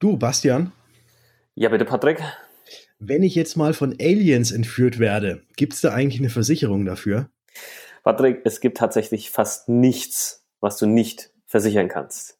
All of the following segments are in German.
Du, Bastian? Ja, bitte, Patrick. Wenn ich jetzt mal von Aliens entführt werde, gibt es da eigentlich eine Versicherung dafür? Patrick, es gibt tatsächlich fast nichts, was du nicht versichern kannst.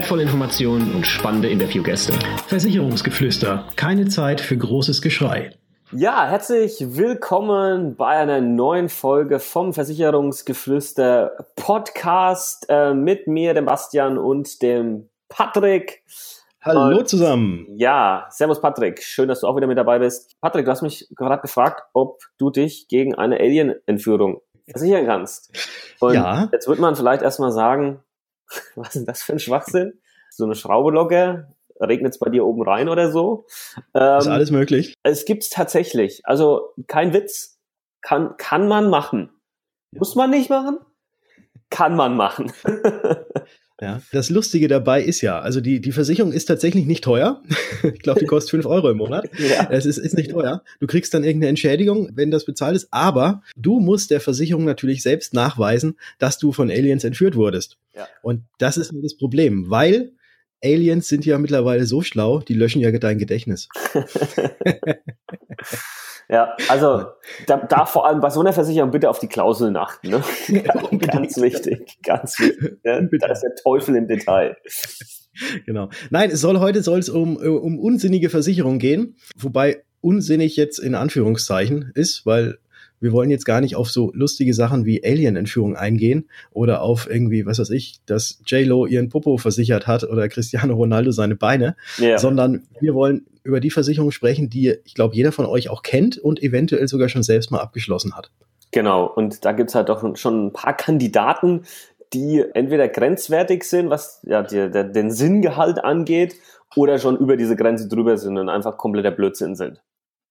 wertvolle Informationen und spannende Interviewgäste. Versicherungsgeflüster. Keine Zeit für großes Geschrei. Ja, herzlich willkommen bei einer neuen Folge vom Versicherungsgeflüster Podcast äh, mit mir, dem Bastian und dem Patrick. Hallo und, zusammen. Ja, servus Patrick. Schön, dass du auch wieder mit dabei bist. Patrick, du hast mich gerade gefragt, ob du dich gegen eine Alien-Entführung versichern kannst. Und ja. jetzt wird man vielleicht erstmal sagen, was ist das für ein Schwachsinn? So eine Schraube locker, regnet es bei dir oben rein oder so. Ähm, ist alles möglich. Es gibt's tatsächlich. Also kein Witz, kann, kann man machen. Muss man nicht machen? Kann man machen. Ja, das Lustige dabei ist ja, also die, die Versicherung ist tatsächlich nicht teuer. ich glaube, die kostet fünf Euro im Monat. Ja. Es ist, ist nicht teuer. Du kriegst dann irgendeine Entschädigung, wenn das bezahlt ist, aber du musst der Versicherung natürlich selbst nachweisen, dass du von Aliens entführt wurdest. Ja. Und das ist das Problem, weil Aliens sind ja mittlerweile so schlau, die löschen ja dein Gedächtnis. Ja, also da, da, vor allem bei so einer Versicherung bitte auf die Klauseln achten. Ne? ganz wichtig, ganz wichtig. Ja? Da ist der Teufel im Detail. Genau. Nein, es soll heute soll es um, um unsinnige Versicherungen gehen, wobei unsinnig jetzt in Anführungszeichen ist, weil wir wollen jetzt gar nicht auf so lustige Sachen wie Alien-Entführung eingehen oder auf irgendwie, was weiß ich, dass J-Lo ihren Popo versichert hat oder Cristiano Ronaldo seine Beine, yeah. sondern wir wollen über die Versicherung sprechen, die ich glaube, jeder von euch auch kennt und eventuell sogar schon selbst mal abgeschlossen hat. Genau, und da gibt's halt doch schon ein paar Kandidaten, die entweder grenzwertig sind, was ja, die, der, den Sinngehalt angeht, oder schon über diese Grenze drüber sind und einfach kompletter Blödsinn sind.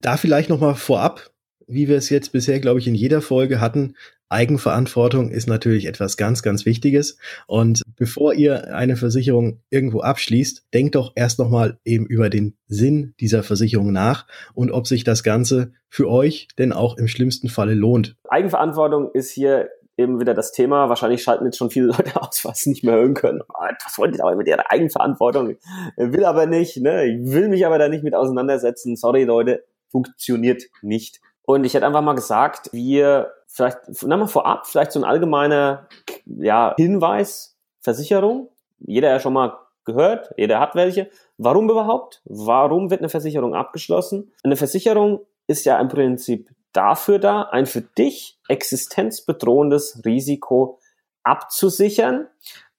Da vielleicht nochmal vorab, wie wir es jetzt bisher, glaube ich, in jeder Folge hatten, Eigenverantwortung ist natürlich etwas ganz, ganz Wichtiges. Und bevor ihr eine Versicherung irgendwo abschließt, denkt doch erst nochmal eben über den Sinn dieser Versicherung nach und ob sich das Ganze für euch denn auch im schlimmsten Falle lohnt. Eigenverantwortung ist hier eben wieder das Thema. Wahrscheinlich schalten jetzt schon viele Leute aus, was sie nicht mehr hören können. Ah, was wollt ihr aber mit ihrer Eigenverantwortung? Will aber nicht, ne? Ich will mich aber da nicht mit auseinandersetzen. Sorry, Leute, funktioniert nicht. Und ich hätte einfach mal gesagt, wir vielleicht, na mal vorab, vielleicht so ein allgemeiner ja, Hinweis, Versicherung. Jeder ja schon mal gehört, jeder hat welche. Warum überhaupt? Warum wird eine Versicherung abgeschlossen? Eine Versicherung ist ja im Prinzip dafür da, ein für dich existenzbedrohendes Risiko abzusichern,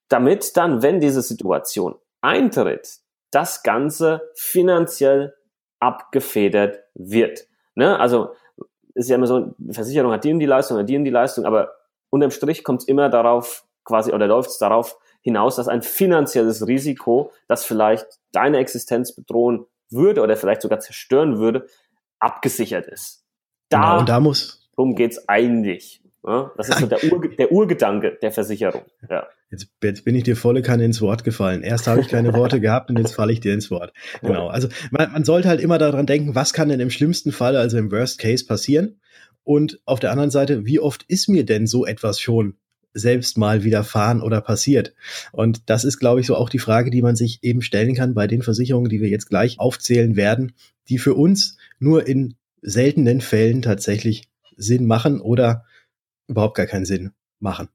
damit dann, wenn diese Situation eintritt, das Ganze finanziell abgefedert wird. Ne? Also ist ja immer so, Versicherung hat die und die Leistung, hat die und die Leistung, aber unterm Strich kommt es immer darauf, quasi, oder läuft es darauf hinaus, dass ein finanzielles Risiko, das vielleicht deine Existenz bedrohen würde oder vielleicht sogar zerstören würde, abgesichert ist. Da, genau, und da muss. Darum geht's eigentlich. Das ist so der, Ur, der Urgedanke der Versicherung. Ja. Jetzt, jetzt bin ich dir volle Kanne ins Wort gefallen. Erst habe ich keine Worte gehabt und jetzt falle ich dir ins Wort. Genau. Also man, man sollte halt immer daran denken, was kann denn im schlimmsten Fall, also im Worst Case passieren? Und auf der anderen Seite, wie oft ist mir denn so etwas schon selbst mal widerfahren oder passiert? Und das ist, glaube ich, so auch die Frage, die man sich eben stellen kann bei den Versicherungen, die wir jetzt gleich aufzählen werden, die für uns nur in seltenen Fällen tatsächlich Sinn machen oder überhaupt gar keinen Sinn machen.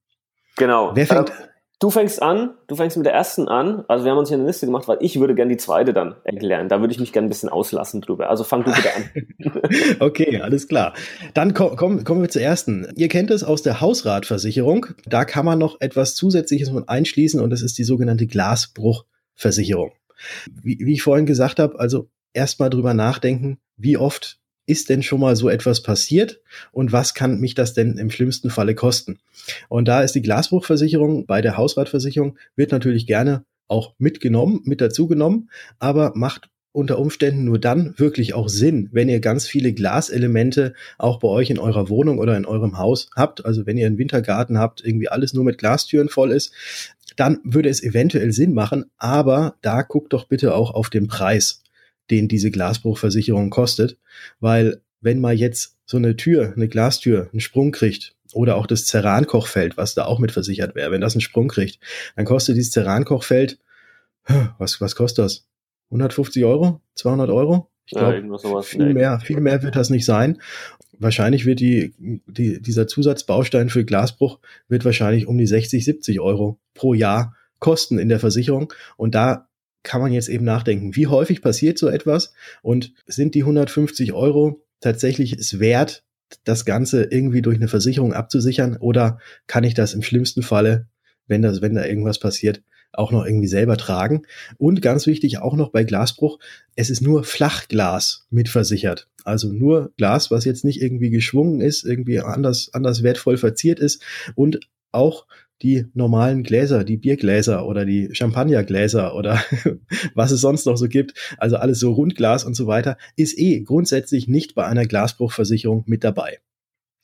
Genau. Wer fängt? Ähm, du fängst an, du fängst mit der ersten an. Also wir haben uns hier eine Liste gemacht, weil ich würde gerne die zweite dann erklären. Da würde ich mich gerne ein bisschen auslassen drüber. Also fang du bitte an. okay, alles klar. Dann komm, komm, kommen wir zur ersten. Ihr kennt es aus der Hausratversicherung. Da kann man noch etwas Zusätzliches mit einschließen und das ist die sogenannte Glasbruchversicherung. Wie, wie ich vorhin gesagt habe, also erstmal drüber nachdenken, wie oft ist denn schon mal so etwas passiert und was kann mich das denn im schlimmsten Falle kosten? Und da ist die Glasbruchversicherung bei der Hausratversicherung wird natürlich gerne auch mitgenommen, mit dazu genommen, aber macht unter Umständen nur dann wirklich auch Sinn, wenn ihr ganz viele Glaselemente auch bei euch in eurer Wohnung oder in eurem Haus habt. Also wenn ihr einen Wintergarten habt, irgendwie alles nur mit Glastüren voll ist, dann würde es eventuell Sinn machen. Aber da guckt doch bitte auch auf den Preis, den diese Glasbruchversicherung kostet, weil wenn mal jetzt so eine Tür, eine Glastür, einen Sprung kriegt oder auch das Cerankochfeld, was da auch mit versichert wäre, wenn das einen Sprung kriegt, dann kostet dieses Cerankochfeld, was, was kostet das? 150 Euro? 200 Euro? Ich glaube, ja, viel mehr, viel mehr wird das nicht sein. Wahrscheinlich wird die, die, dieser Zusatzbaustein für Glasbruch wird wahrscheinlich um die 60, 70 Euro pro Jahr kosten in der Versicherung. Und da kann man jetzt eben nachdenken, wie häufig passiert so etwas und sind die 150 Euro tatsächlich es wert, das Ganze irgendwie durch eine Versicherung abzusichern oder kann ich das im schlimmsten Falle, wenn das, wenn da irgendwas passiert, auch noch irgendwie selber tragen. Und ganz wichtig auch noch bei Glasbruch, es ist nur Flachglas mitversichert. Also nur Glas, was jetzt nicht irgendwie geschwungen ist, irgendwie anders, anders wertvoll verziert ist und auch die normalen Gläser, die Biergläser oder die Champagnergläser oder was es sonst noch so gibt, also alles so Rundglas und so weiter, ist eh grundsätzlich nicht bei einer Glasbruchversicherung mit dabei.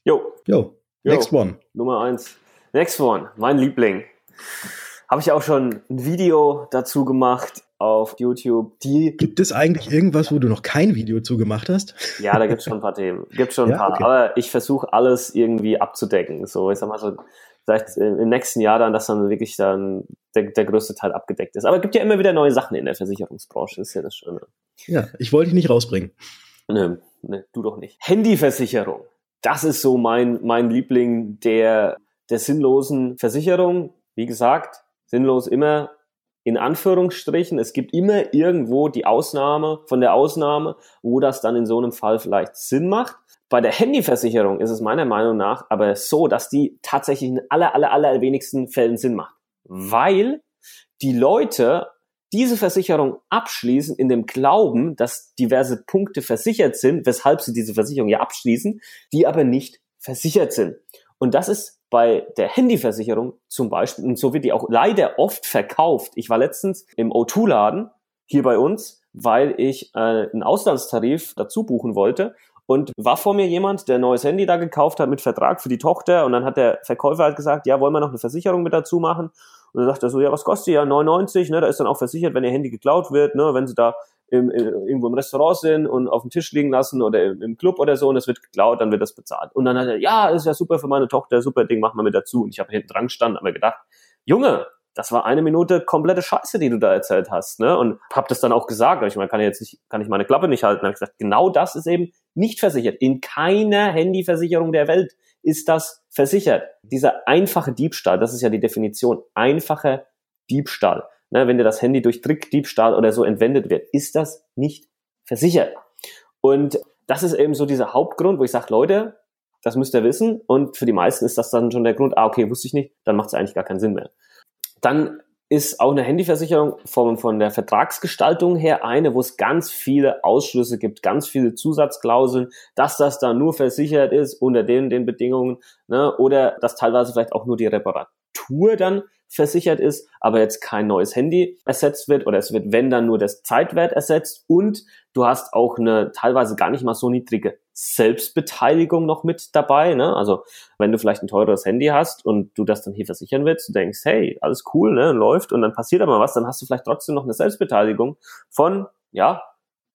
Jo. Jo. Next one. Nummer eins. Next one. Mein Liebling. Habe ich auch schon ein Video dazu gemacht auf YouTube. Die gibt es eigentlich irgendwas, wo du noch kein Video zu gemacht hast? Ja, da gibt es schon ein paar Themen. Gibt schon ein ja, paar. Okay. Aber ich versuche alles irgendwie abzudecken. So, ich sag mal so, vielleicht im nächsten Jahr dann, dass dann wirklich dann der, der größte Teil abgedeckt ist. Aber es gibt ja immer wieder neue Sachen in der Versicherungsbranche. ist ja das Schöne. Ja, ich wollte dich nicht rausbringen. Nö, ne, du doch nicht. Handyversicherung. Das ist so mein, mein Liebling der, der sinnlosen Versicherung. Wie gesagt, sinnlos immer in Anführungsstrichen. Es gibt immer irgendwo die Ausnahme von der Ausnahme, wo das dann in so einem Fall vielleicht Sinn macht. Bei der Handyversicherung ist es meiner Meinung nach aber so, dass die tatsächlich in aller, aller, aller wenigsten Fällen Sinn macht. Weil die Leute diese Versicherung abschließen in dem Glauben, dass diverse Punkte versichert sind, weshalb sie diese Versicherung ja abschließen, die aber nicht versichert sind. Und das ist bei der Handyversicherung zum Beispiel, und so wird die auch leider oft verkauft. Ich war letztens im O2-Laden hier bei uns, weil ich äh, einen Auslandstarif dazu buchen wollte. Und war vor mir jemand, der ein neues Handy da gekauft hat mit Vertrag für die Tochter. Und dann hat der Verkäufer halt gesagt, ja, wollen wir noch eine Versicherung mit dazu machen? Und dann sagt er so, ja, was kostet die? Ja, 99, ne? Da ist dann auch versichert, wenn ihr Handy geklaut wird, ne? Wenn sie da im, irgendwo im Restaurant sind und auf dem Tisch liegen lassen oder im, im, Club oder so und es wird geklaut, dann wird das bezahlt. Und dann hat er, ja, ist ja super für meine Tochter, super Ding, machen wir mit dazu. Und ich habe hinten dran gestanden, habe mir gedacht, Junge, das war eine Minute komplette Scheiße, die du da erzählt hast, ne? Und hab das dann auch gesagt. Ich meine, kann ich jetzt nicht, kann ich meine Klappe nicht halten. Hab ich gesagt, genau das ist eben nicht versichert. In keiner Handyversicherung der Welt ist das versichert. Dieser einfache Diebstahl, das ist ja die Definition, einfacher Diebstahl ne, wenn dir das Handy durch Trickdiebstahl oder so entwendet wird, ist das nicht versichert. Und das ist eben so dieser Hauptgrund, wo ich sage, Leute, das müsst ihr wissen. Und für die meisten ist das dann schon der Grund, ah, okay, wusste ich nicht, dann macht es eigentlich gar keinen Sinn mehr. Dann ist auch eine Handyversicherung von, von der Vertragsgestaltung her eine, wo es ganz viele Ausschlüsse gibt, ganz viele Zusatzklauseln, dass das dann nur versichert ist unter den, den Bedingungen, ne, oder dass teilweise vielleicht auch nur die Reparatur dann versichert ist, aber jetzt kein neues Handy ersetzt wird oder es wird, wenn dann nur das Zeitwert ersetzt und du hast auch eine teilweise gar nicht mal so niedrige Selbstbeteiligung noch mit dabei. Ne? Also wenn du vielleicht ein teures Handy hast und du das dann hier versichern willst, du denkst, hey, alles cool, ne, läuft und dann passiert aber was, dann hast du vielleicht trotzdem noch eine Selbstbeteiligung von, ja,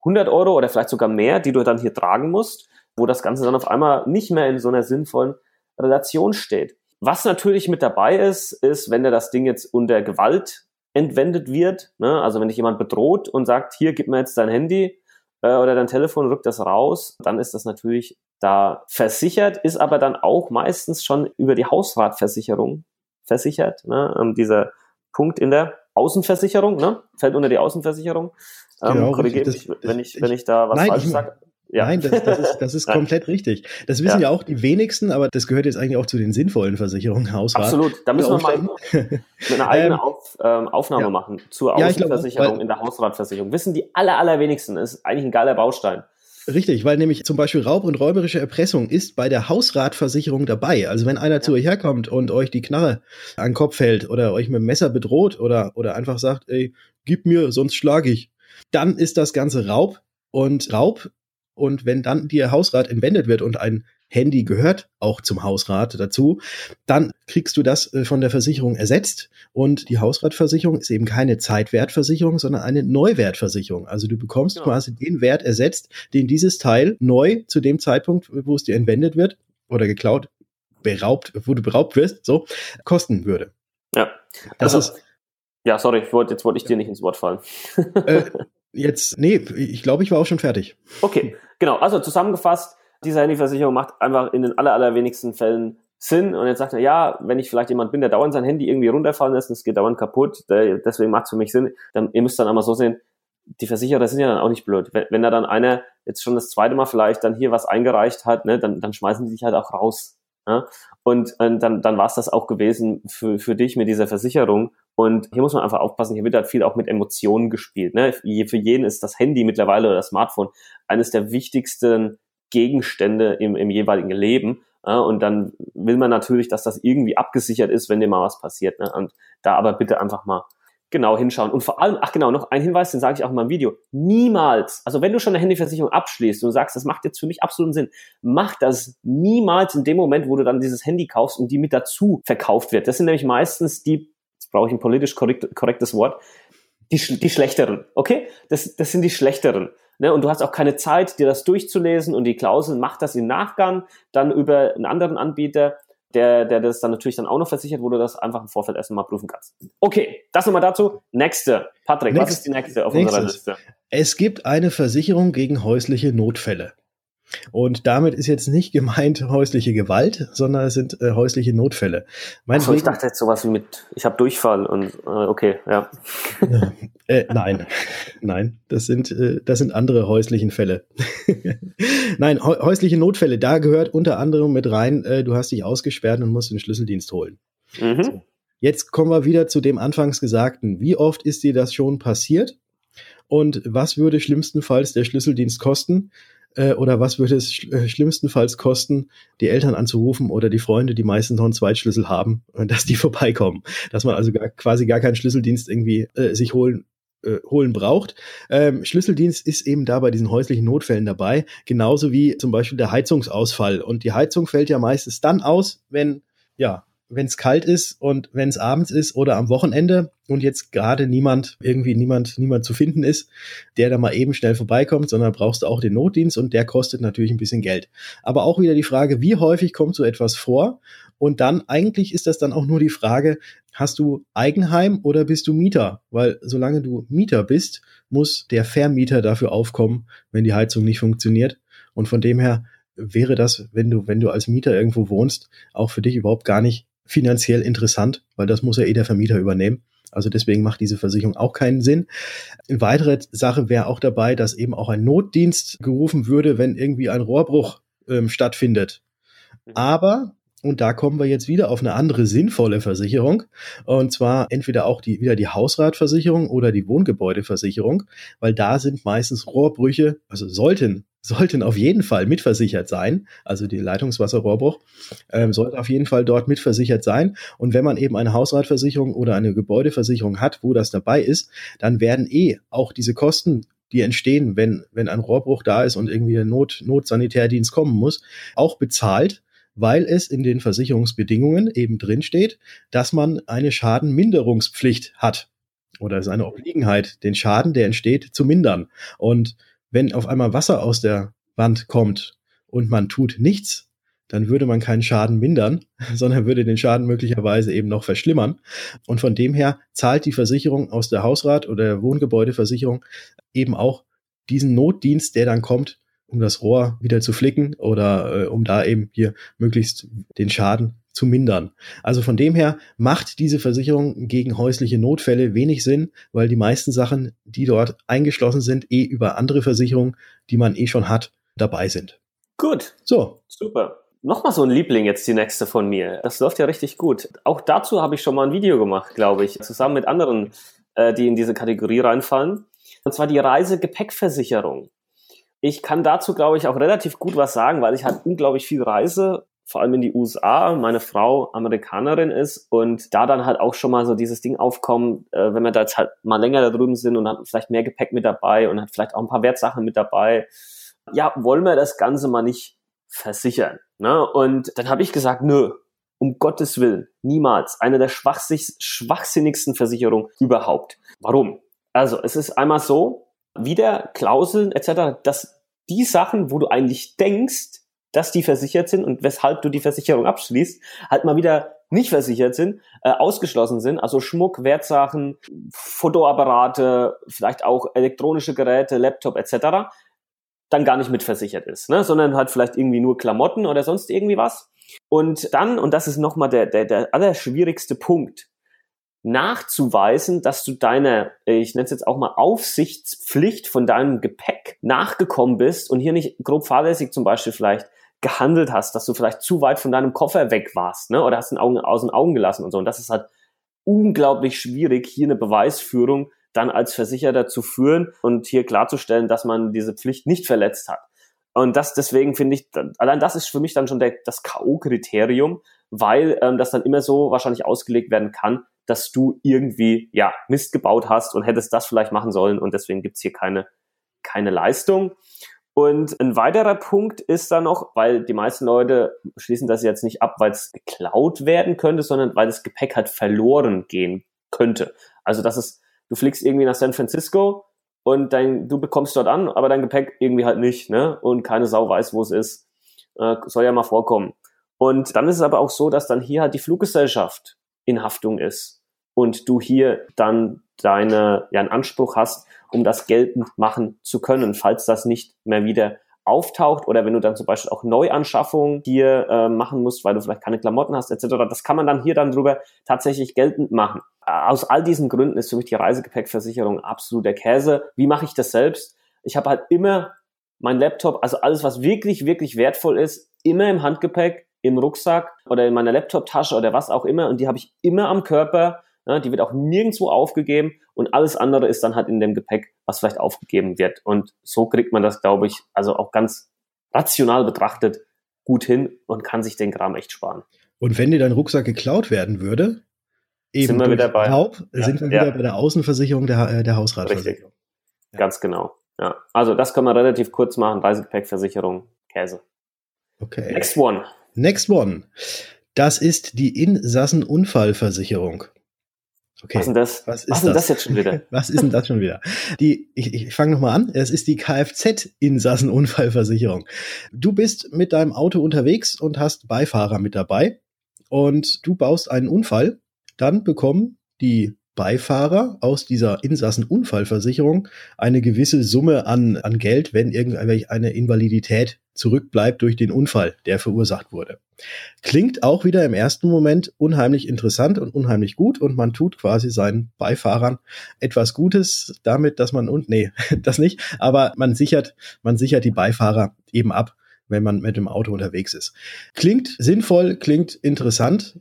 100 Euro oder vielleicht sogar mehr, die du dann hier tragen musst, wo das Ganze dann auf einmal nicht mehr in so einer sinnvollen Relation steht. Was natürlich mit dabei ist, ist, wenn dir das Ding jetzt unter Gewalt entwendet wird, ne? also wenn dich jemand bedroht und sagt, hier, gib mir jetzt dein Handy äh, oder dein Telefon, rück das raus, dann ist das natürlich da versichert, ist aber dann auch meistens schon über die Hausratversicherung versichert. Ne? Ähm, dieser Punkt in der Außenversicherung, ne? fällt unter die Außenversicherung. Ähm, genau, korrigiere mich, wenn ich, wenn ich da was falsch sage. Ja. Nein, das, das ist, das ist komplett richtig. Das wissen ja. ja. auch die wenigsten, aber das gehört jetzt eigentlich auch zu den sinnvollen Versicherungen. Hausrat. Absolut. Da müssen wir mal eine eigene ähm, Auf, ähm, Aufnahme ja. machen zur Außenversicherung glaub, in der Hausratversicherung. Wissen die aller, allerwenigsten. Das ist eigentlich ein geiler Baustein. Richtig, weil nämlich zum Beispiel Raub und räuberische Erpressung ist bei der Hausratversicherung dabei. Also wenn einer ja. zu euch herkommt und euch die Knarre an den Kopf hält oder euch mit dem Messer bedroht oder, oder einfach sagt, ey, gib mir, sonst schlage ich, dann ist das Ganze Raub und Raub. Und wenn dann die Hausrat entwendet wird und ein Handy gehört auch zum Hausrat dazu, dann kriegst du das äh, von der Versicherung ersetzt. Und die Hausratversicherung ist eben keine Zeitwertversicherung, sondern eine Neuwertversicherung. Also du bekommst genau. quasi den Wert ersetzt, den dieses Teil neu zu dem Zeitpunkt, wo es dir entwendet wird oder geklaut, beraubt, wo du beraubt wirst, so, kosten würde. Ja. Das also, ist. Ja, sorry, jetzt wollte ich dir nicht ins Wort fallen. äh, jetzt, nee, ich glaube, ich war auch schon fertig. Okay, genau. Also zusammengefasst, diese Handyversicherung macht einfach in den aller, allerwenigsten Fällen Sinn. Und jetzt sagt er, ja, wenn ich vielleicht jemand bin, der dauernd sein Handy irgendwie runterfallen lässt und es geht dauernd kaputt, der, deswegen macht es für mich Sinn, dann ihr müsst dann einmal so sehen, die Versicherer sind ja dann auch nicht blöd. Wenn, wenn da dann einer jetzt schon das zweite Mal vielleicht dann hier was eingereicht hat, ne, dann, dann schmeißen die sich halt auch raus. Ja? Und, und dann, dann war es das auch gewesen für, für dich mit dieser Versicherung. Und hier muss man einfach aufpassen, hier wird halt viel auch mit Emotionen gespielt. Ne? Für jeden ist das Handy mittlerweile oder das Smartphone eines der wichtigsten Gegenstände im, im jeweiligen Leben. Ja, und dann will man natürlich, dass das irgendwie abgesichert ist, wenn dir mal was passiert. Ne? Und da aber bitte einfach mal genau hinschauen. Und vor allem, ach genau, noch ein Hinweis, den sage ich auch in meinem Video. Niemals, also wenn du schon eine Handyversicherung abschließt und sagst, das macht jetzt für mich absoluten Sinn, mach das niemals in dem Moment, wo du dann dieses Handy kaufst und die mit dazu verkauft wird. Das sind nämlich meistens die, jetzt brauche ich ein politisch korrekt, korrektes Wort, die, die schlechteren, okay? Das, das sind die schlechteren. Ne, und du hast auch keine Zeit, dir das durchzulesen und die Klausel macht das im Nachgang dann über einen anderen Anbieter, der, der das dann natürlich dann auch noch versichert, wo du das einfach im Vorfeld erstmal prüfen kannst. Okay, das nochmal dazu. Nächste. Patrick, Next, was ist die nächste auf nächstes. unserer Liste? Es gibt eine Versicherung gegen häusliche Notfälle. Und damit ist jetzt nicht gemeint häusliche Gewalt, sondern es sind äh, häusliche Notfälle. Mein Achso, ich dachte jetzt sowas wie mit, ich habe Durchfall und äh, okay, ja. äh, nein, nein, das sind, äh, das sind andere häuslichen Fälle. nein, häusliche Notfälle, da gehört unter anderem mit rein, äh, du hast dich ausgesperrt und musst den Schlüsseldienst holen. Mhm. So. Jetzt kommen wir wieder zu dem anfangs Gesagten. Wie oft ist dir das schon passiert? Und was würde schlimmstenfalls der Schlüsseldienst kosten? Äh, oder was würde es äh, schlimmstenfalls kosten, die Eltern anzurufen oder die Freunde, die meistens noch einen Zweitschlüssel haben, dass die vorbeikommen. Dass man also gar, quasi gar keinen Schlüsseldienst irgendwie äh, sich holen äh, holen braucht. Ähm, Schlüsseldienst ist eben da bei diesen häuslichen Notfällen dabei, genauso wie zum Beispiel der Heizungsausfall. Und die Heizung fällt ja meistens dann aus, wenn ja wenn es kalt ist und wenn es abends ist oder am Wochenende und jetzt gerade niemand, irgendwie niemand, niemand zu finden ist, der da mal eben schnell vorbeikommt, sondern brauchst du auch den Notdienst und der kostet natürlich ein bisschen Geld. Aber auch wieder die Frage, wie häufig kommt so etwas vor? Und dann eigentlich ist das dann auch nur die Frage, hast du Eigenheim oder bist du Mieter? Weil solange du Mieter bist, muss der Vermieter dafür aufkommen, wenn die Heizung nicht funktioniert. Und von dem her wäre das, wenn du, wenn du als Mieter irgendwo wohnst, auch für dich überhaupt gar nicht finanziell interessant, weil das muss ja eh der Vermieter übernehmen. Also deswegen macht diese Versicherung auch keinen Sinn. Eine weitere Sache wäre auch dabei, dass eben auch ein Notdienst gerufen würde, wenn irgendwie ein Rohrbruch ähm, stattfindet. Mhm. Aber und da kommen wir jetzt wieder auf eine andere sinnvolle Versicherung. Und zwar entweder auch die, wieder die Hausratversicherung oder die Wohngebäudeversicherung, weil da sind meistens Rohrbrüche, also sollten sollten auf jeden Fall mitversichert sein. Also die Leitungswasserrohrbruch ähm, sollte auf jeden Fall dort mitversichert sein. Und wenn man eben eine Hausratversicherung oder eine Gebäudeversicherung hat, wo das dabei ist, dann werden eh auch diese Kosten die entstehen, wenn, wenn ein Rohrbruch da ist und irgendwie ein Not, Notsanitärdienst kommen muss, auch bezahlt, weil es in den Versicherungsbedingungen eben drinsteht, dass man eine Schadenminderungspflicht hat oder seine Obliegenheit, den Schaden, der entsteht, zu mindern. Und wenn auf einmal Wasser aus der Wand kommt und man tut nichts, dann würde man keinen Schaden mindern, sondern würde den Schaden möglicherweise eben noch verschlimmern. Und von dem her zahlt die Versicherung aus der Hausrat- oder der Wohngebäudeversicherung eben auch diesen Notdienst, der dann kommt, um das Rohr wieder zu flicken oder äh, um da eben hier möglichst den Schaden zu mindern. Also von dem her macht diese Versicherung gegen häusliche Notfälle wenig Sinn, weil die meisten Sachen, die dort eingeschlossen sind, eh über andere Versicherungen, die man eh schon hat, dabei sind. Gut. So. Super. Nochmal so ein Liebling jetzt die nächste von mir. Das läuft ja richtig gut. Auch dazu habe ich schon mal ein Video gemacht, glaube ich, zusammen mit anderen, äh, die in diese Kategorie reinfallen. Und zwar die Reisegepäckversicherung ich kann dazu, glaube ich, auch relativ gut was sagen, weil ich halt unglaublich viel reise, vor allem in die USA. Meine Frau Amerikanerin ist und da dann halt auch schon mal so dieses Ding aufkommt, äh, wenn wir da jetzt halt mal länger da drüben sind und haben vielleicht mehr Gepäck mit dabei und hat vielleicht auch ein paar Wertsachen mit dabei. Ja, wollen wir das Ganze mal nicht versichern? Ne? Und dann habe ich gesagt, nö, um Gottes Willen, niemals. Eine der schwachsinnigsten Versicherungen überhaupt. Warum? Also, es ist einmal so, wieder Klauseln etc., dass die Sachen, wo du eigentlich denkst, dass die versichert sind und weshalb du die Versicherung abschließt, halt mal wieder nicht versichert sind, äh, ausgeschlossen sind. Also Schmuck, Wertsachen, Fotoapparate, vielleicht auch elektronische Geräte, Laptop etc., dann gar nicht mitversichert ist, ne? sondern halt vielleicht irgendwie nur Klamotten oder sonst irgendwie was. Und dann, und das ist nochmal der, der, der allerschwierigste Punkt, nachzuweisen, dass du deine, ich nenne es jetzt auch mal Aufsichtspflicht von deinem Gepäck nachgekommen bist und hier nicht grob fahrlässig zum Beispiel vielleicht gehandelt hast, dass du vielleicht zu weit von deinem Koffer weg warst, ne? Oder hast den Augen aus den Augen gelassen und so. Und das ist halt unglaublich schwierig, hier eine Beweisführung dann als Versicherter zu führen und hier klarzustellen, dass man diese Pflicht nicht verletzt hat. Und das deswegen finde ich, allein das ist für mich dann schon der, das K.O.-Kriterium, weil ähm, das dann immer so wahrscheinlich ausgelegt werden kann, dass du irgendwie ja Mist gebaut hast und hättest das vielleicht machen sollen und deswegen gibt's hier keine, keine Leistung. Und ein weiterer Punkt ist dann noch, weil die meisten Leute schließen das jetzt nicht ab, weil es geklaut werden könnte, sondern weil das Gepäck halt verloren gehen könnte. Also das ist, du fliegst irgendwie nach San Francisco und dein, du bekommst dort an, aber dein Gepäck irgendwie halt nicht, ne? Und keine Sau weiß, wo es ist. Äh, soll ja mal vorkommen. Und dann ist es aber auch so, dass dann hier halt die Fluggesellschaft in Haftung ist und du hier dann deine, ja, einen Anspruch hast, um das geltend machen zu können, falls das nicht mehr wieder auftaucht oder wenn du dann zum Beispiel auch Neuanschaffungen hier äh, machen musst, weil du vielleicht keine Klamotten hast etc. Das kann man dann hier dann drüber tatsächlich geltend machen. Aus all diesen Gründen ist für mich die Reisegepäckversicherung absolut der Käse. Wie mache ich das selbst? Ich habe halt immer mein Laptop, also alles, was wirklich, wirklich wertvoll ist, immer im Handgepäck, im Rucksack oder in meiner Laptoptasche oder was auch immer und die habe ich immer am Körper ja, die wird auch nirgendwo aufgegeben und alles andere ist dann halt in dem Gepäck, was vielleicht aufgegeben wird. Und so kriegt man das, glaube ich, also auch ganz rational betrachtet gut hin und kann sich den Kram echt sparen. Und wenn dir dein Rucksack geklaut werden würde, eben sind wir wieder bei, Haupt, ja, sind wir wieder ja. bei der Außenversicherung der, äh, der Hausratversicherung. Richtig. Ja. Ganz genau. Ja, also das kann man relativ kurz machen. Reisegepäckversicherung, Käse. Okay. Next one. Next one. Das ist die Insassenunfallversicherung. Okay. Was ist denn das? Was ist, Was das? das jetzt schon wieder? Was ist denn das schon wieder? Die, ich, ich fange nochmal an. Es ist die Kfz-Insassenunfallversicherung. Du bist mit deinem Auto unterwegs und hast Beifahrer mit dabei und du baust einen Unfall. Dann bekommen die Beifahrer aus dieser Insassenunfallversicherung eine gewisse Summe an, an Geld, wenn irgendeine Invalidität zurückbleibt durch den Unfall, der verursacht wurde. Klingt auch wieder im ersten Moment unheimlich interessant und unheimlich gut und man tut quasi seinen Beifahrern etwas Gutes damit, dass man und nee, das nicht, aber man sichert, man sichert die Beifahrer eben ab, wenn man mit dem Auto unterwegs ist. Klingt sinnvoll, klingt interessant,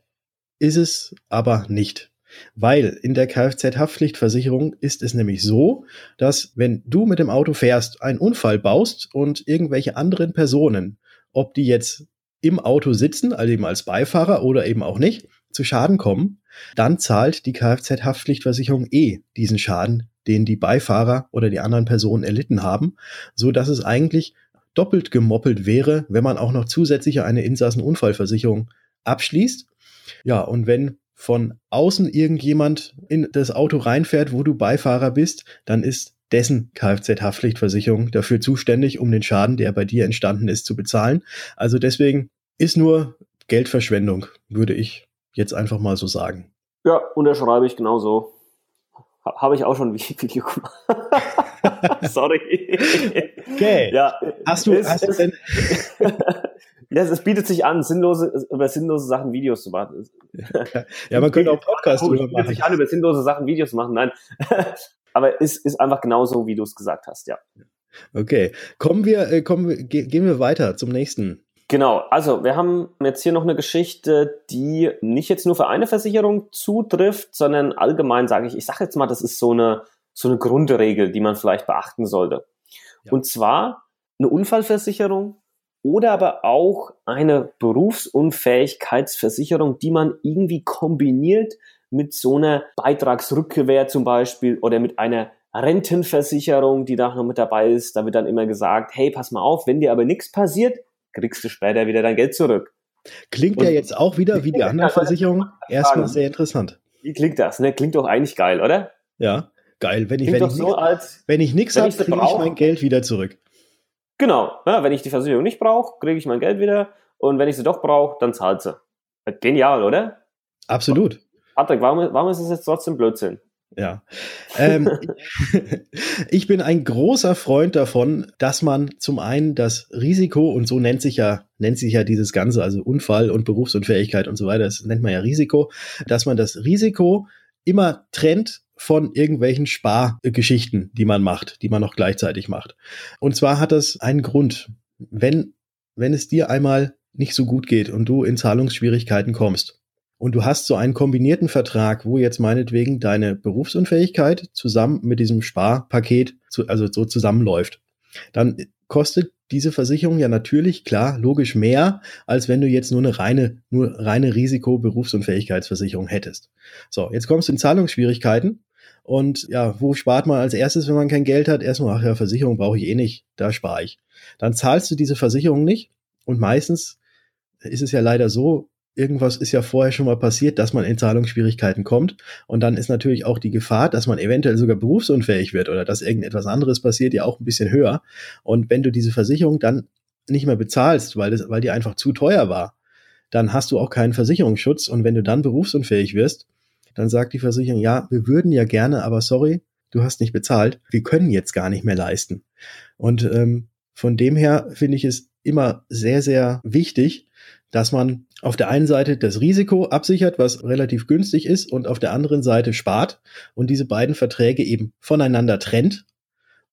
ist es aber nicht. Weil in der Kfz-Haftpflichtversicherung ist es nämlich so, dass wenn du mit dem Auto fährst, einen Unfall baust und irgendwelche anderen Personen, ob die jetzt im Auto sitzen, also eben als Beifahrer oder eben auch nicht, zu Schaden kommen, dann zahlt die Kfz-Haftpflichtversicherung eh diesen Schaden, den die Beifahrer oder die anderen Personen erlitten haben, so dass es eigentlich doppelt gemoppelt wäre, wenn man auch noch zusätzlich eine Insassenunfallversicherung abschließt. Ja, und wenn von außen irgendjemand in das Auto reinfährt, wo du Beifahrer bist, dann ist dessen Kfz-Haftpflichtversicherung dafür zuständig, um den Schaden, der bei dir entstanden ist, zu bezahlen. Also deswegen ist nur Geldverschwendung, würde ich jetzt einfach mal so sagen. Ja, unterschreibe ich genauso. Habe ich auch schon ein Video gemacht. Sorry. Okay. Ja, hast du, ist, hast du denn Ja, es bietet sich an, sinnlose, über sinnlose Sachen Videos zu machen. ja, man könnte auch Podcasts drüber machen. Es bietet sich an, über sinnlose Sachen Videos zu machen, nein. Aber es ist einfach genauso, wie du es gesagt hast, ja. Okay. Kommen wir, äh, kommen wir, gehen wir weiter zum nächsten. Genau, also wir haben jetzt hier noch eine Geschichte, die nicht jetzt nur für eine Versicherung zutrifft, sondern allgemein sage ich, ich sage jetzt mal, das ist so eine, so eine Grundregel, die man vielleicht beachten sollte. Ja. Und zwar eine Unfallversicherung oder aber auch eine Berufsunfähigkeitsversicherung, die man irgendwie kombiniert mit so einer Beitragsrückkehr zum Beispiel oder mit einer Rentenversicherung, die da noch mit dabei ist. Da wird dann immer gesagt, hey, pass mal auf, wenn dir aber nichts passiert, kriegst du später wieder dein Geld zurück. Klingt Und ja jetzt auch wieder wie die anderen Versicherungen. Erstmal sehr interessant. Wie klingt das? Ne? Klingt doch eigentlich geil, oder? Ja, geil. Wenn ich, wenn ich, so nix, als, wenn ich nichts habe, kriege ich mein Geld wieder zurück. Genau. Ja, wenn ich die Versicherung nicht brauche, kriege ich mein Geld wieder. Und wenn ich sie doch brauche, dann zahlt sie. Genial, oder? Absolut. Patrick, warum, warum ist es jetzt trotzdem Blödsinn? Ja. Ähm, ich bin ein großer Freund davon, dass man zum einen das Risiko, und so nennt sich ja, nennt sich ja dieses Ganze, also Unfall und Berufsunfähigkeit und so weiter, das nennt man ja Risiko, dass man das Risiko immer trennt von irgendwelchen Spargeschichten, die man macht, die man noch gleichzeitig macht. Und zwar hat das einen Grund. Wenn, wenn es dir einmal nicht so gut geht und du in Zahlungsschwierigkeiten kommst, und du hast so einen kombinierten Vertrag, wo jetzt meinetwegen deine Berufsunfähigkeit zusammen mit diesem Sparpaket zu, also so zusammenläuft, dann kostet diese Versicherung ja natürlich klar logisch mehr, als wenn du jetzt nur eine reine nur reine Risiko Berufsunfähigkeitsversicherung hättest. So, jetzt kommst du in Zahlungsschwierigkeiten und ja, wo spart man als erstes, wenn man kein Geld hat? Erstmal, ach ja, Versicherung brauche ich eh nicht, da spare ich. Dann zahlst du diese Versicherung nicht und meistens ist es ja leider so, irgendwas ist ja vorher schon mal passiert, dass man in Zahlungsschwierigkeiten kommt. Und dann ist natürlich auch die Gefahr, dass man eventuell sogar berufsunfähig wird oder dass irgendetwas anderes passiert, ja auch ein bisschen höher. Und wenn du diese Versicherung dann nicht mehr bezahlst, weil, das, weil die einfach zu teuer war, dann hast du auch keinen Versicherungsschutz. Und wenn du dann berufsunfähig wirst, dann sagt die Versicherung, ja, wir würden ja gerne, aber sorry, du hast nicht bezahlt. Wir können jetzt gar nicht mehr leisten. Und ähm, von dem her finde ich es immer sehr, sehr wichtig, dass man auf der einen Seite das Risiko absichert, was relativ günstig ist, und auf der anderen Seite spart und diese beiden Verträge eben voneinander trennt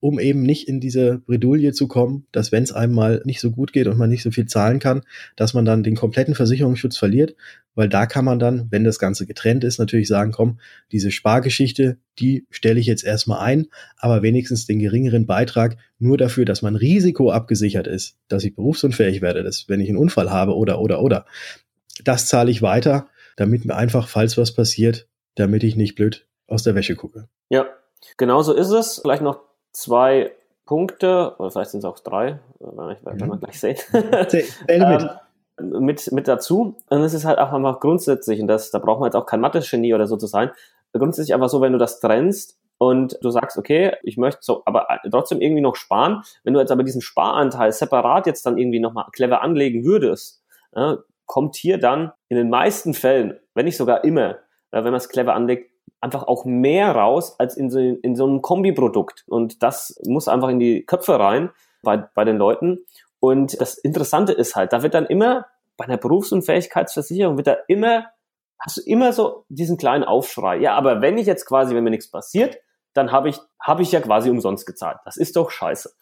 um eben nicht in diese Bredouille zu kommen, dass wenn es einem mal nicht so gut geht und man nicht so viel zahlen kann, dass man dann den kompletten Versicherungsschutz verliert, weil da kann man dann, wenn das Ganze getrennt ist, natürlich sagen, komm, diese Spargeschichte, die stelle ich jetzt erstmal ein, aber wenigstens den geringeren Beitrag nur dafür, dass mein Risiko abgesichert ist, dass ich berufsunfähig werde, dass wenn ich einen Unfall habe oder oder oder, das zahle ich weiter, damit mir einfach, falls was passiert, damit ich nicht blöd aus der Wäsche gucke. Ja, genau so ist es. Vielleicht noch zwei Punkte, oder vielleicht sind es auch drei, werden wir mhm. gleich sehen. ähm, mit, mit dazu. Und es ist halt auch einfach grundsätzlich, und das, da braucht man jetzt auch kein Mathe-Genie oder so zu sein, grundsätzlich einfach so, wenn du das trennst und du sagst, okay, ich möchte so, aber trotzdem irgendwie noch sparen. Wenn du jetzt aber diesen Sparanteil separat jetzt dann irgendwie nochmal clever anlegen würdest, ja, kommt hier dann in den meisten Fällen, wenn nicht sogar immer, wenn man es clever anlegt, einfach auch mehr raus als in so, in so einem Kombiprodukt. Und das muss einfach in die Köpfe rein bei, bei den Leuten. Und das Interessante ist halt, da wird dann immer, bei einer Berufsunfähigkeitsversicherung wird da immer, hast du immer so diesen kleinen Aufschrei. Ja, aber wenn ich jetzt quasi, wenn mir nichts passiert, dann habe ich, habe ich ja quasi umsonst gezahlt. Das ist doch scheiße.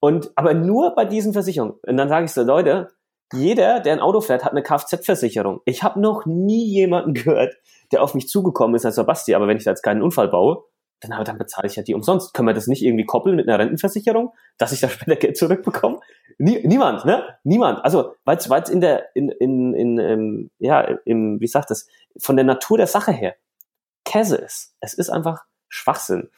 Und, aber nur bei diesen Versicherungen. Und dann sage ich so, Leute, jeder, der ein Auto fährt, hat eine Kfz-Versicherung. Ich habe noch nie jemanden gehört, der auf mich zugekommen ist als Sebastian, aber wenn ich da jetzt keinen Unfall baue, dann, dann bezahle ich ja die umsonst. Können wir das nicht irgendwie koppeln mit einer Rentenversicherung, dass ich da später Geld zurückbekomme? Nie, niemand, ne? Niemand. Also, weil es in der, in, in, in, ähm, ja, im, wie sagt das, von der Natur der Sache her Käse ist. Es ist einfach Schwachsinn.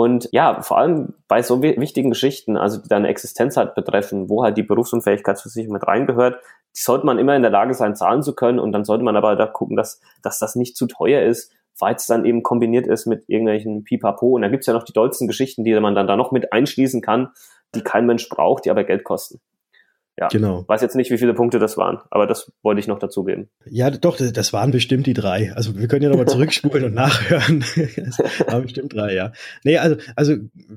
Und ja, vor allem bei so wichtigen Geschichten, also die deine Existenz halt betreffen, wo halt die Berufsunfähigkeitsversicherung mit reingehört, die sollte man immer in der Lage sein, zahlen zu können. Und dann sollte man aber da gucken, dass, dass das nicht zu teuer ist, weil es dann eben kombiniert ist mit irgendwelchen Pipapo. Und da gibt's ja noch die dollsten Geschichten, die man dann da noch mit einschließen kann, die kein Mensch braucht, die aber Geld kosten. Ja, genau. Weiß jetzt nicht, wie viele Punkte das waren, aber das wollte ich noch dazugeben. Ja, doch, das waren bestimmt die drei. Also wir können ja nochmal zurückspulen und nachhören. das waren bestimmt drei, ja. Nee, also, also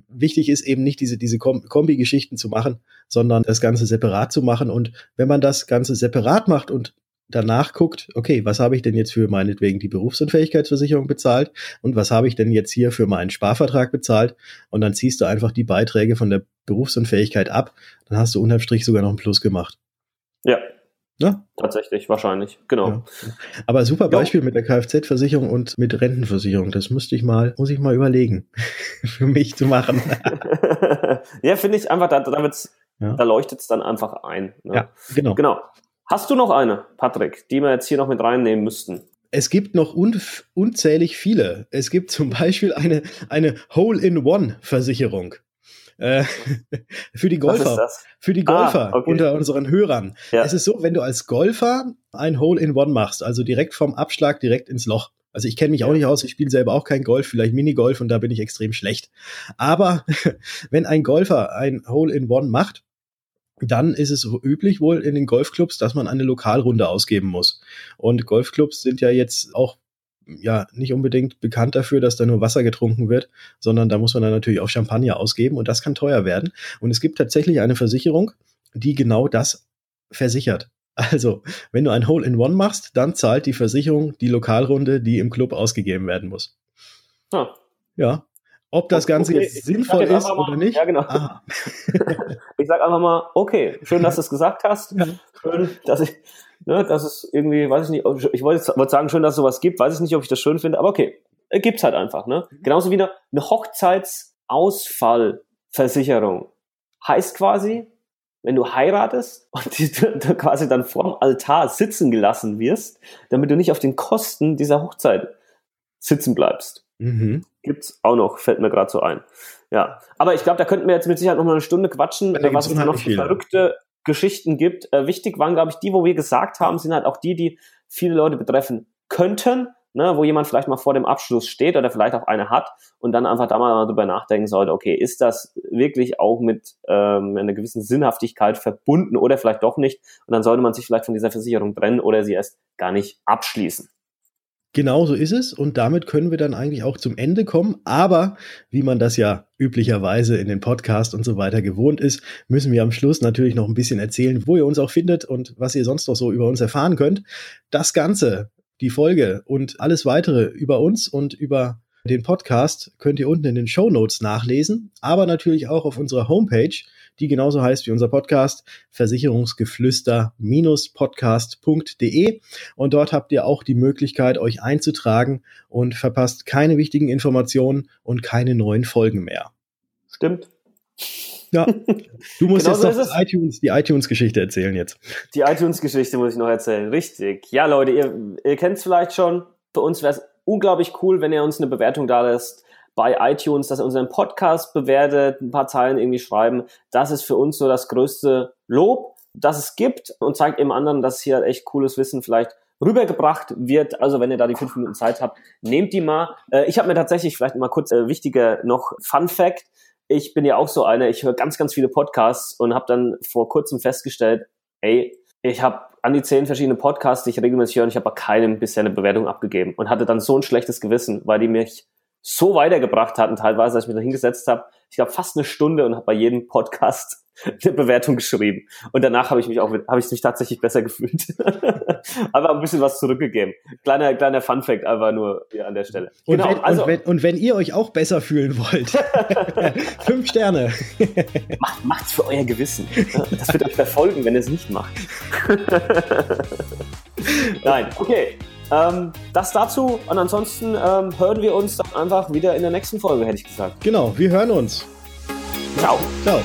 wichtig ist eben nicht diese, diese Kombi-Geschichten zu machen, sondern das Ganze separat zu machen. Und wenn man das Ganze separat macht und danach guckt, okay, was habe ich denn jetzt für meinetwegen die Berufsunfähigkeitsversicherung bezahlt und was habe ich denn jetzt hier für meinen Sparvertrag bezahlt und dann ziehst du einfach die Beiträge von der Berufsunfähigkeit ab, dann hast du unterm Strich sogar noch einen Plus gemacht. Ja. Ja? Tatsächlich, wahrscheinlich, genau. Ja. Aber super Beispiel jo. mit der Kfz-Versicherung und mit Rentenversicherung. Das müsste ich mal, muss ich mal überlegen, für mich zu machen. ja, finde ich einfach, da, Ja. Da leuchtet es dann einfach ein. Ne? Ja, genau. Genau. Hast du noch eine, Patrick, die wir jetzt hier noch mit reinnehmen müssten? Es gibt noch un unzählig viele. Es gibt zum Beispiel eine, eine Hole-in-One-Versicherung. Äh, für die Golfer. Für die Golfer ah, okay. unter unseren Hörern. Ja. Es ist so, wenn du als Golfer ein Hole-in-One machst, also direkt vom Abschlag direkt ins Loch. Also ich kenne mich auch nicht aus, ich spiele selber auch kein Golf, vielleicht Minigolf und da bin ich extrem schlecht. Aber wenn ein Golfer ein Hole-in-One macht, dann ist es üblich wohl in den Golfclubs, dass man eine Lokalrunde ausgeben muss. Und Golfclubs sind ja jetzt auch ja nicht unbedingt bekannt dafür, dass da nur Wasser getrunken wird, sondern da muss man dann natürlich auch Champagner ausgeben und das kann teuer werden. Und es gibt tatsächlich eine Versicherung, die genau das versichert. Also, wenn du ein Hole in One machst, dann zahlt die Versicherung die Lokalrunde, die im Club ausgegeben werden muss. Ah. Ja, ob das Ganze okay, jetzt sinnvoll ist mal, oder nicht. Ja, genau. ich sag einfach mal, okay, schön, dass du es gesagt hast. Ja. Schön, dass ich, ne, dass es irgendwie, weiß ich nicht, ich wollte, wollte sagen, schön, dass es sowas gibt, weiß ich nicht, ob ich das schön finde, aber okay, äh, gibt's halt einfach, ne? Genauso wie eine, eine Hochzeitsausfallversicherung. Heißt quasi, wenn du heiratest und die, du quasi dann vorm Altar sitzen gelassen wirst, damit du nicht auf den Kosten dieser Hochzeit sitzen bleibst. Mhm. Gibt's auch noch, fällt mir gerade so ein. Ja, aber ich glaube, da könnten wir jetzt mit Sicherheit noch mal eine Stunde quatschen, da was es da noch für verrückte Geschichten gibt. Äh, wichtig waren, glaube ich, die, wo wir gesagt haben, sind halt auch die, die viele Leute betreffen könnten, ne, wo jemand vielleicht mal vor dem Abschluss steht oder vielleicht auch eine hat und dann einfach da mal drüber nachdenken sollte, okay, ist das wirklich auch mit ähm, einer gewissen Sinnhaftigkeit verbunden oder vielleicht doch nicht? Und dann sollte man sich vielleicht von dieser Versicherung trennen oder sie erst gar nicht abschließen. Genau so ist es und damit können wir dann eigentlich auch zum Ende kommen. Aber wie man das ja üblicherweise in den Podcast und so weiter gewohnt ist, müssen wir am Schluss natürlich noch ein bisschen erzählen, wo ihr uns auch findet und was ihr sonst noch so über uns erfahren könnt. Das Ganze, die Folge und alles weitere über uns und über den Podcast könnt ihr unten in den Show Notes nachlesen, aber natürlich auch auf unserer Homepage die genauso heißt wie unser Podcast, versicherungsgeflüster-podcast.de. Und dort habt ihr auch die Möglichkeit, euch einzutragen und verpasst keine wichtigen Informationen und keine neuen Folgen mehr. Stimmt. Ja, du musst genau jetzt noch iTunes, die iTunes-Geschichte erzählen jetzt. Die iTunes-Geschichte muss ich noch erzählen, richtig. Ja, Leute, ihr, ihr kennt es vielleicht schon. Für uns wäre es unglaublich cool, wenn ihr uns eine Bewertung da lässt bei iTunes, dass ihr unseren Podcast bewertet, ein paar Zeilen irgendwie schreiben. Das ist für uns so das größte Lob, das es gibt und zeigt eben anderen, dass hier echt cooles Wissen vielleicht rübergebracht wird. Also wenn ihr da die fünf Minuten Zeit habt, nehmt die mal. Äh, ich habe mir tatsächlich vielleicht mal kurz äh, wichtiger noch Fun Fact. Ich bin ja auch so einer, ich höre ganz, ganz viele Podcasts und habe dann vor kurzem festgestellt, ey, ich habe an die zehn verschiedene Podcasts, die ich regelmäßig höre, und ich habe bei keinem bisher eine Bewertung abgegeben und hatte dann so ein schlechtes Gewissen, weil die mich so weitergebracht hatten, teilweise, als ich mich da hingesetzt habe. Ich glaube fast eine Stunde und habe bei jedem Podcast eine Bewertung geschrieben. Und danach habe ich mich auch, habe ich mich tatsächlich besser gefühlt. aber ein bisschen was zurückgegeben. Kleiner, kleiner Fun Fact einfach nur hier an der Stelle. Und, genau, wenn, also, und, wenn, und wenn ihr euch auch besser fühlen wollt, fünf Sterne. macht, macht's für euer Gewissen. Das wird euch verfolgen, wenn ihr es nicht macht. Nein, okay. Ähm, das dazu und ansonsten ähm, hören wir uns dann einfach wieder in der nächsten Folge, hätte ich gesagt. Genau, wir hören uns. Ciao. Ciao.